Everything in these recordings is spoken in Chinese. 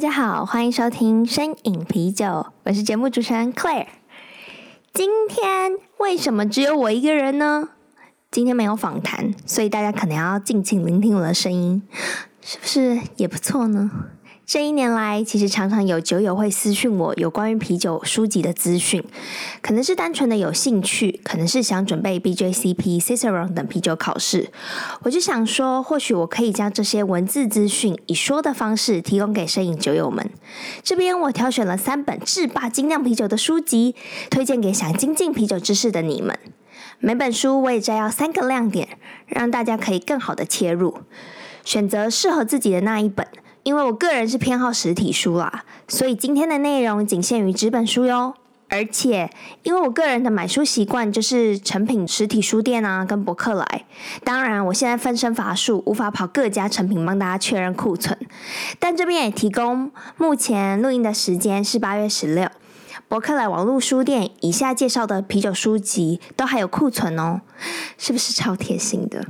大家好，欢迎收听声饮啤酒，我是节目主持人 Claire。今天为什么只有我一个人呢？今天没有访谈，所以大家可能要尽情聆听我的声音，是不是也不错呢？这一年来，其实常常有酒友会私讯我有关于啤酒书籍的资讯，可能是单纯的有兴趣，可能是想准备 BJCP、Cicerone 等啤酒考试。我就想说，或许我可以将这些文字资讯以说的方式提供给摄影酒友们。这边我挑选了三本制霸精酿啤酒的书籍，推荐给想精进啤酒知识的你们。每本书我也摘要三个亮点，让大家可以更好的切入，选择适合自己的那一本。因为我个人是偏好实体书啦，所以今天的内容仅限于纸本书哟。而且，因为我个人的买书习惯就是诚品实体书店啊，跟博客来。当然，我现在分身乏术，无法跑各家成品帮大家确认库存。但这边也提供，目前录音的时间是八月十六，博客来网络书店以下介绍的啤酒书籍都还有库存哦，是不是超贴心的？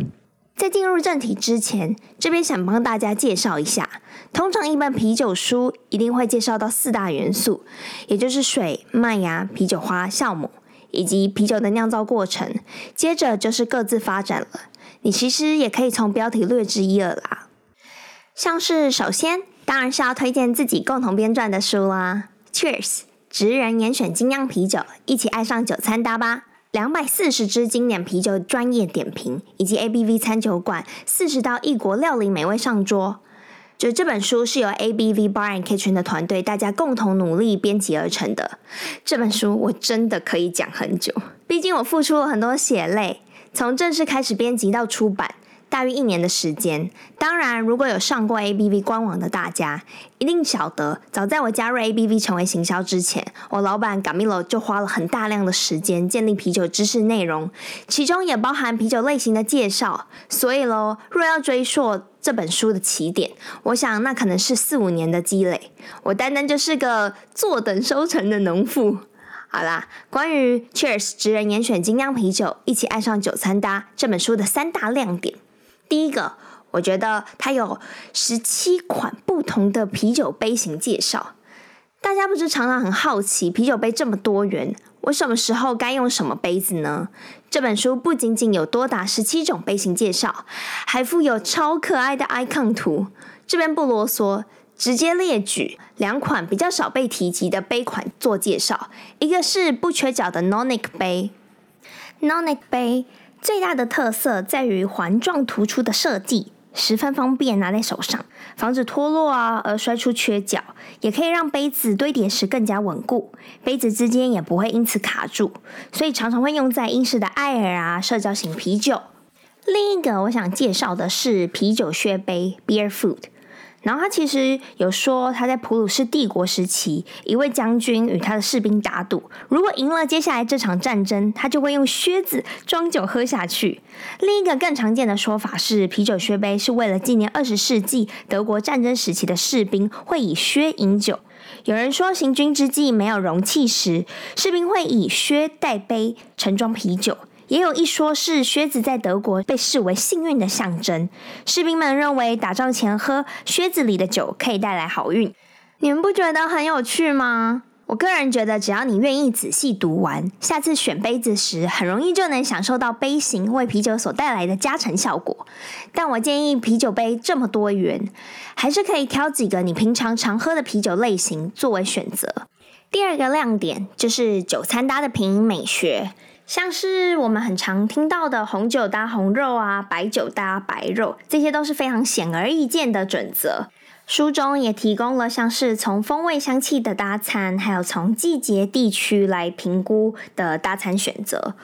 在进入正题之前，这边想帮大家介绍一下。通常一本啤酒书一定会介绍到四大元素，也就是水、麦芽、啤酒花、酵母，以及啤酒的酿造过程。接着就是各自发展了。你其实也可以从标题略知一二啦。像是首先，当然是要推荐自己共同编撰的书啦。Cheers，职人严选精酿啤酒，一起爱上酒餐搭吧。两百四十支经典啤酒专业点评，以及 ABV 餐酒馆四十道异国料理美味上桌。就这本书是由 ABV Bar and Kitchen 的团队大家共同努力编辑而成的。这本书我真的可以讲很久，毕竟我付出了很多血泪，从正式开始编辑到出版。大约一年的时间，当然，如果有上过 ABV 官网的大家，一定晓得，早在我加入 ABV 成为行销之前，我老板 Gamilo 就花了很大量的时间建立啤酒知识内容，其中也包含啤酒类型的介绍。所以喽，若要追溯这本书的起点，我想那可能是四五年的积累。我单单就是个坐等收成的农妇。好啦，关于 Cheers 职人严选精酿啤酒，一起爱上酒餐搭这本书的三大亮点。第一个，我觉得它有十七款不同的啤酒杯型介绍。大家不是常常很好奇，啤酒杯这么多元，我什么时候该用什么杯子呢？这本书不仅仅有多达十七种杯型介绍，还附有超可爱的 icon 图。这边不啰嗦，直接列举两款比较少被提及的杯款做介绍。一个是不缺角的 Nonic 杯，Nonic 杯。最大的特色在于环状突出的设计，十分方便拿在手上，防止脱落啊而摔出缺角，也可以让杯子堆叠时更加稳固，杯子之间也不会因此卡住，所以常常会用在英式的艾尔啊社交型啤酒。另一个我想介绍的是啤酒靴杯 Beer Foot。然后他其实有说，他在普鲁士帝国时期，一位将军与他的士兵打赌，如果赢了接下来这场战争，他就会用靴子装酒喝下去。另一个更常见的说法是，啤酒靴杯是为了纪念二十世纪德国战争时期的士兵会以靴饮酒。有人说，行军之际没有容器时，士兵会以靴代杯盛装啤酒。也有一说是靴子在德国被视为幸运的象征，士兵们认为打仗前喝靴子里的酒可以带来好运。你们不觉得很有趣吗？我个人觉得，只要你愿意仔细读完，下次选杯子时很容易就能享受到杯型为啤酒所带来的加成效果。但我建议啤酒杯这么多元，还是可以挑几个你平常常喝的啤酒类型作为选择。第二个亮点就是酒餐搭的品饮美学。像是我们很常听到的红酒搭红肉啊，白酒搭白肉，这些都是非常显而易见的准则。书中也提供了像是从风味香气的搭餐，还有从季节地区来评估的搭餐选择。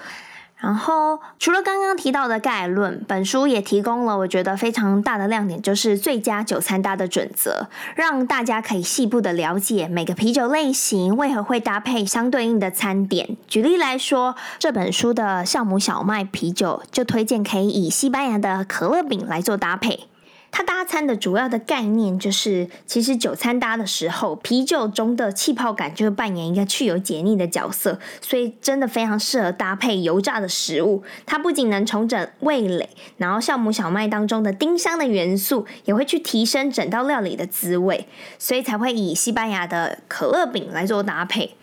然后，除了刚刚提到的概论，本书也提供了我觉得非常大的亮点，就是最佳酒餐搭的准则，让大家可以细部的了解每个啤酒类型为何会搭配相对应的餐点。举例来说，这本书的酵母小麦啤酒就推荐可以以西班牙的可乐饼来做搭配。它搭餐的主要的概念就是，其实酒餐搭的时候，啤酒中的气泡感就会扮演一个去油解腻的角色，所以真的非常适合搭配油炸的食物。它不仅能重整味蕾，然后酵母小麦当中的丁香的元素也会去提升整道料理的滋味，所以才会以西班牙的可乐饼来做搭配。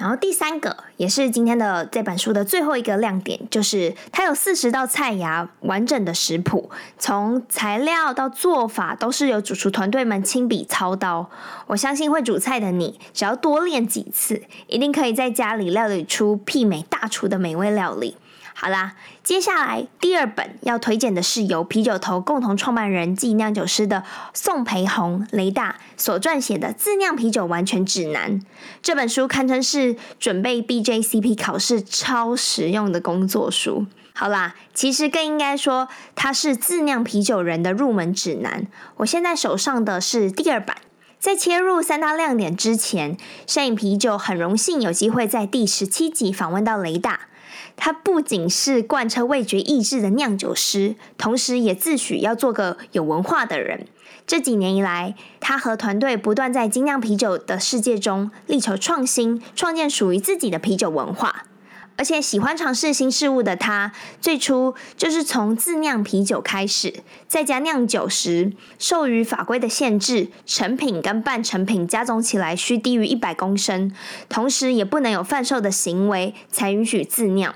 然后第三个也是今天的这本书的最后一个亮点，就是它有四十道菜肴完整的食谱，从材料到做法都是由主厨团队们亲笔操刀。我相信会煮菜的你，只要多练几次，一定可以在家里料理出媲美大厨的美味料理。好啦，接下来第二本要推荐的是由啤酒头共同创办人暨酿酒师的宋培宏雷大所撰写的《自酿啤酒完全指南》。这本书堪称是准备 BJCP 考试超实用的工作书。好啦，其实更应该说它是自酿啤酒人的入门指南。我现在手上的是第二版。在切入三大亮点之前，声饮啤酒很荣幸有机会在第十七集访问到雷大。他不仅是贯彻味觉意志的酿酒师，同时也自诩要做个有文化的人。这几年以来，他和团队不断在精酿啤酒的世界中力求创新，创建属于自己的啤酒文化。而且喜欢尝试新事物的他，最初就是从自酿啤酒开始，在家酿酒时，受于法规的限制，成品跟半成品加总起来需低于一百公升，同时也不能有贩售的行为，才允许自酿。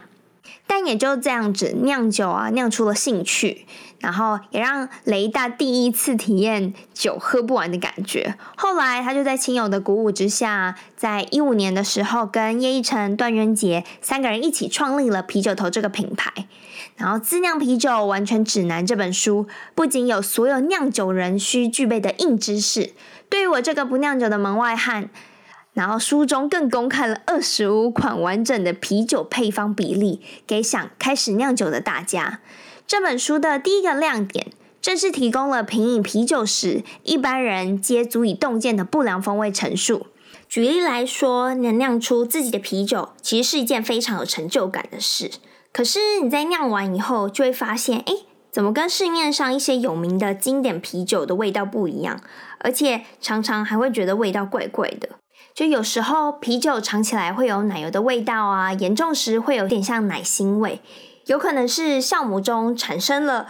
但也就这样子，酿酒啊，酿出了兴趣，然后也让雷大第一次体验酒喝不完的感觉。后来，他就在亲友的鼓舞之下，在一五年的时候，跟叶一成、段渊洁三个人一起创立了啤酒头这个品牌。然后，《自酿啤酒完全指南》这本书不仅有所有酿酒人需具备的硬知识，对于我这个不酿酒的门外汉。然后书中更公开了二十五款完整的啤酒配方比例，给想开始酿酒的大家。这本书的第一个亮点，正是提供了品饮啤酒时一般人皆足以洞见的不良风味陈述。举例来说，能酿出自己的啤酒，其实是一件非常有成就感的事。可是你在酿完以后，就会发现，哎，怎么跟市面上一些有名的经典啤酒的味道不一样？而且常常还会觉得味道怪怪的。就有时候啤酒尝起来会有奶油的味道啊，严重时会有点像奶腥味，有可能是酵母中产生了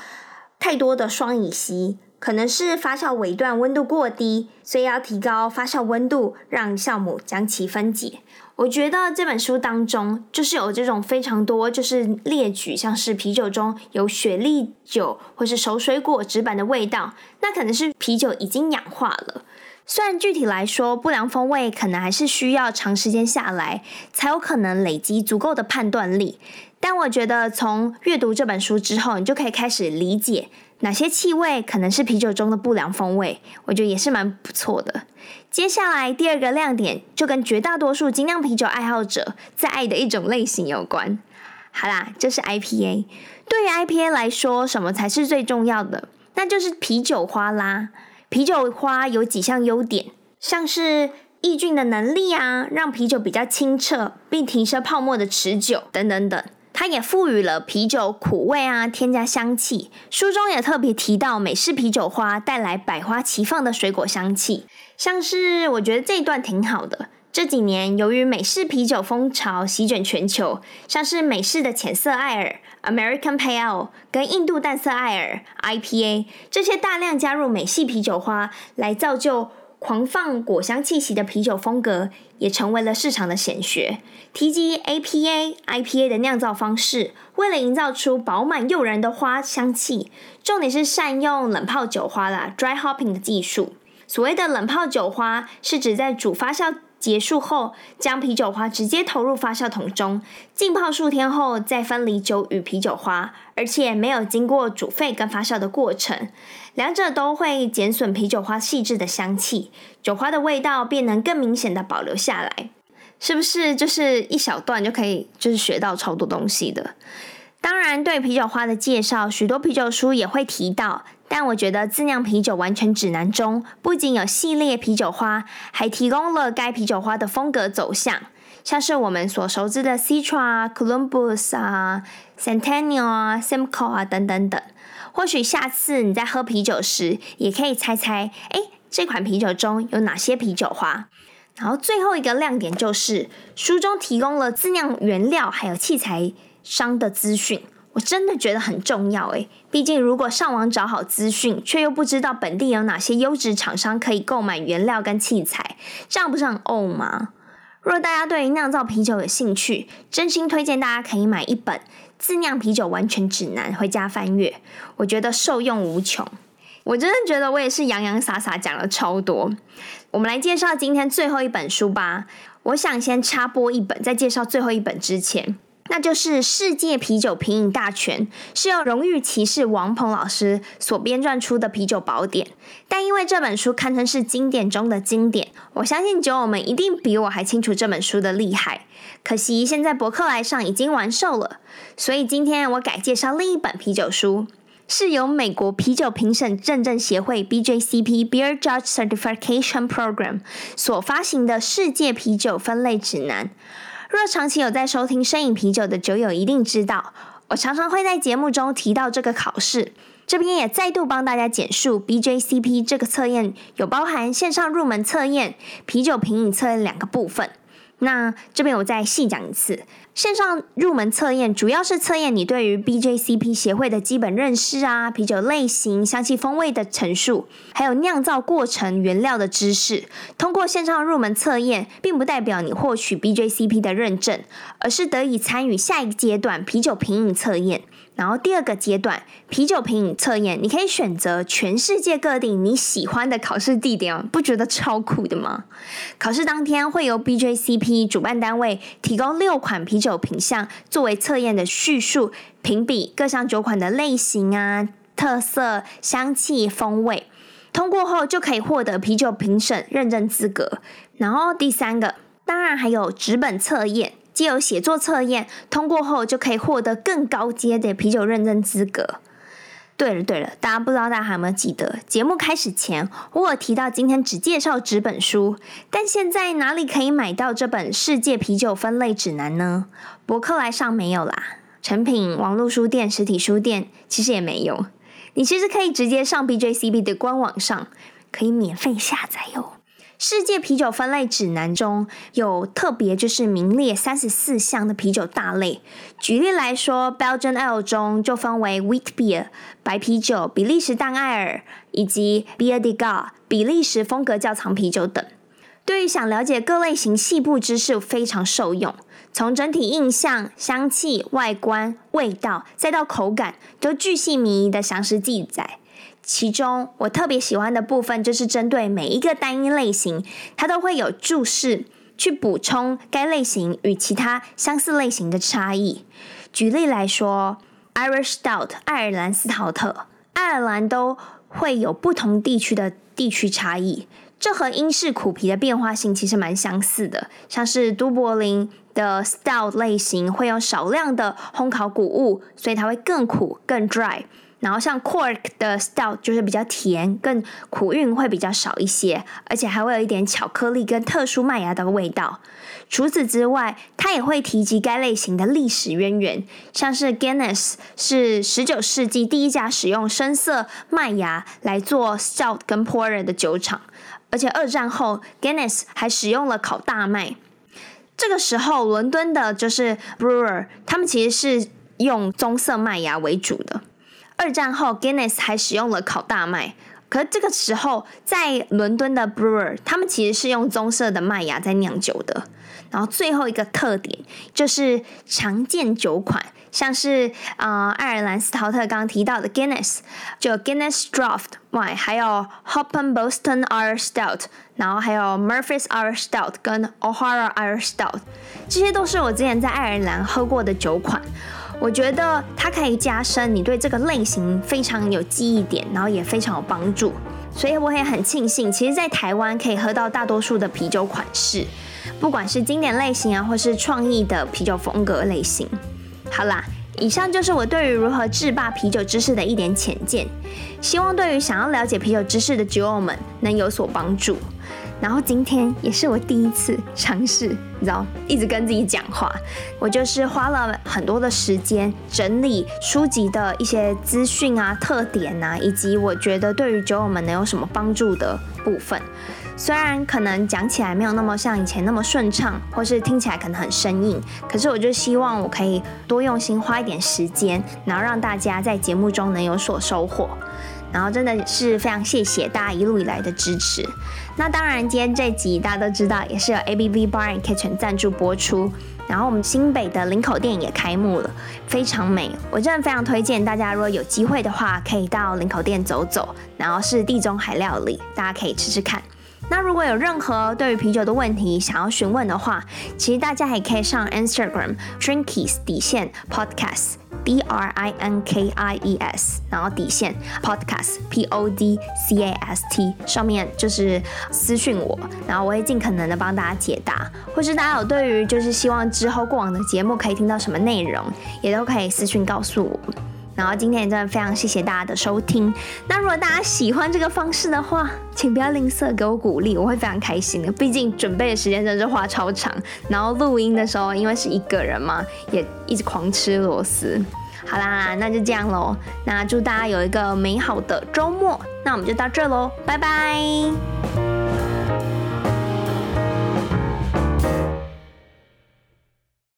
太多的双乙烯，可能是发酵尾段温度过低，所以要提高发酵温度，让酵母将其分解。我觉得这本书当中就是有这种非常多，就是列举像是啤酒中有雪莉酒或是熟水果纸板的味道，那可能是啤酒已经氧化了。虽然具体来说，不良风味可能还是需要长时间下来才有可能累积足够的判断力，但我觉得从阅读这本书之后，你就可以开始理解哪些气味可能是啤酒中的不良风味，我觉得也是蛮不错的。接下来第二个亮点就跟绝大多数精酿啤酒爱好者在爱的一种类型有关。好啦，就是 IPA。对于 IPA 来说，什么才是最重要的？那就是啤酒花啦。啤酒花有几项优点，像是抑菌的能力啊，让啤酒比较清澈，并提升泡沫的持久等等等。它也赋予了啤酒苦味啊，添加香气。书中也特别提到美式啤酒花带来百花齐放的水果香气，像是我觉得这一段挺好的。这几年，由于美式啤酒风潮席卷全球，像是美式的浅色艾尔 （American Pale） 跟印度淡色艾尔 （IPA） 这些大量加入美系啤酒花来造就狂放果香气息的啤酒风格，也成为了市场的显学。提及 APA、IPA 的酿造方式，为了营造出饱满诱人的花香气，重点是善用冷泡酒花啦 （dry hopping） 的技术。所谓的冷泡酒花，是指在主发酵结束后，将啤酒花直接投入发酵桶中浸泡数天后，再分离酒与啤酒花，而且没有经过煮沸跟发酵的过程，两者都会减损啤酒花细致的香气，酒花的味道便能更明显的保留下来。是不是就是一小段就可以就是学到超多东西的？当然，对啤酒花的介绍，许多啤酒书也会提到。但我觉得《自酿啤酒完全指南》中不仅有系列啤酒花，还提供了该啤酒花的风格走向，像是我们所熟知的 Citra、Columbus 啊、Centennial 啊、Simcoe 啊等等等。或许下次你在喝啤酒时，也可以猜猜，哎，这款啤酒中有哪些啤酒花？然后最后一个亮点就是书中提供了自酿原料还有器材商的资讯，我真的觉得很重要诶。毕竟如果上网找好资讯，却又不知道本地有哪些优质厂商可以购买原料跟器材，这样不是很呕吗？若大家对于酿造啤酒有兴趣，真心推荐大家可以买一本《自酿啤酒完全指南》回家翻阅，我觉得受用无穷。我真的觉得我也是洋洋洒洒讲了超多。我们来介绍今天最后一本书吧。我想先插播一本，在介绍最后一本之前，那就是《世界啤酒品饮大全》，是由荣誉骑士王鹏老师所编撰出的啤酒宝典。但因为这本书堪称是经典中的经典，我相信酒友们一定比我还清楚这本书的厉害。可惜现在博客来上已经完售了，所以今天我改介绍另一本啤酒书。是由美国啤酒评审认证协会 （BJCP, Beer Judge Certification Program） 所发行的世界啤酒分类指南。若长期有在收听声影啤酒的酒友一定知道，我常常会在节目中提到这个考试。这边也再度帮大家简述 BJCP 这个测验，有包含线上入门测验、啤酒品饮测验两个部分。那这边我再细讲一次，线上入门测验主要是测验你对于 BJCP 协会的基本认识啊，啤酒类型、香气风味的陈述，还有酿造过程、原料的知识。通过线上入门测验，并不代表你获取 BJCP 的认证，而是得以参与下一阶段啤酒品饮测验。然后第二个阶段，啤酒品饮测验，你可以选择全世界各地你喜欢的考试地点，不觉得超酷的吗？考试当天会由 BJCP 主办单位提供六款啤酒品项作为测验的叙述，评比各项酒款的类型啊、特色、香气、风味，通过后就可以获得啤酒评审认证资格。然后第三个，当然还有纸本测验。借由写作测验通过后，就可以获得更高阶的啤酒认证资格。对了对了，大家不知道大家还有没有记得，节目开始前我有提到今天只介绍纸本书，但现在哪里可以买到这本世界啤酒分类指南呢？博客来上没有啦，诚品、网络书店、实体书店其实也没有。你其实可以直接上 BJCB 的官网上，可以免费下载哟。世界啤酒分类指南中有特别，就是名列三十四项的啤酒大类。举例来说，Belgian Ale 中就分为 Wheat Beer 白啤酒、比利时淡艾尔以及 Beer de Gar（ 比利时风格窖藏啤酒等。对于想了解各类型细部知识，非常受用。从整体印象、香气、外观、味道，再到口感，都巨细靡遗的详实记载。其中我特别喜欢的部分，就是针对每一个单一类型，它都会有注释去补充该类型与其他相似类型的差异。举例来说，Irish Stout 爱尔兰斯陶特，爱尔兰都会有不同地区的地区差异，这和英式苦啤的变化性其实蛮相似的。像是都柏林的 Stout 类型会有少量的烘烤谷物，所以它会更苦、更 dry。然后像 Cork 的 Stout 就是比较甜，更苦韵会比较少一些，而且还会有一点巧克力跟特殊麦芽的味道。除此之外，它也会提及该类型的历史渊源，像是 Guinness 是十九世纪第一家使用深色麦芽来做 Stout 跟 Porter 的酒厂，而且二战后 Guinness 还使用了烤大麦。这个时候，伦敦的就是 Brewer，他们其实是用棕色麦芽为主的。二战后，Guinness 还使用了烤大麦，可是这个时候在伦敦的 Brewer，他们其实是用棕色的麦芽在酿酒的。然后最后一个特点就是常见酒款，像是啊、呃、爱尔兰斯陶特刚刚提到的 Guinness，就 Guinness Draught 外，还有 Hoppen Boston Irish Stout，然后还有 Murphy's Irish Stout 跟 O'Hara Irish Stout，这些都是我之前在爱尔兰喝过的酒款。我觉得它可以加深你对这个类型非常有记忆点，然后也非常有帮助，所以我也很庆幸，其实，在台湾可以喝到大多数的啤酒款式。不管是经典类型啊，或是创意的啤酒风格类型。好啦，以上就是我对于如何制霸啤酒知识的一点浅见，希望对于想要了解啤酒知识的酒友们能有所帮助。然后今天也是我第一次尝试，你知道，一直跟自己讲话。我就是花了很多的时间整理书籍的一些资讯啊、特点啊，以及我觉得对于酒友们能有什么帮助的部分。虽然可能讲起来没有那么像以前那么顺畅，或是听起来可能很生硬，可是我就希望我可以多用心，花一点时间，然后让大家在节目中能有所收获。然后真的是非常谢谢大家一路以来的支持。那当然，今天这集大家都知道，也是由 ABV Bar and Kitchen 赞助播出。然后我们新北的林口店也开幕了，非常美。我真的非常推荐大家，如果有机会的话，可以到林口店走走。然后是地中海料理，大家可以吃吃看。那如果有任何对于啤酒的问题想要询问的话，其实大家也可以上 Instagram Drinkies 底线 Podcast b r i n k i e s，然后底线 Podcast P O D C A S T 上面就是私讯我，然后我会尽可能的帮大家解答，或是大家有对于就是希望之后过往的节目可以听到什么内容，也都可以私讯告诉我。然后今天也真的非常谢谢大家的收听。那如果大家喜欢这个方式的话，请不要吝啬给我鼓励，我会非常开心的。毕竟准备的时间真的是花超长，然后录音的时候因为是一个人嘛，也一直狂吃螺丝。好啦，那就这样喽。那祝大家有一个美好的周末。那我们就到这喽，拜拜。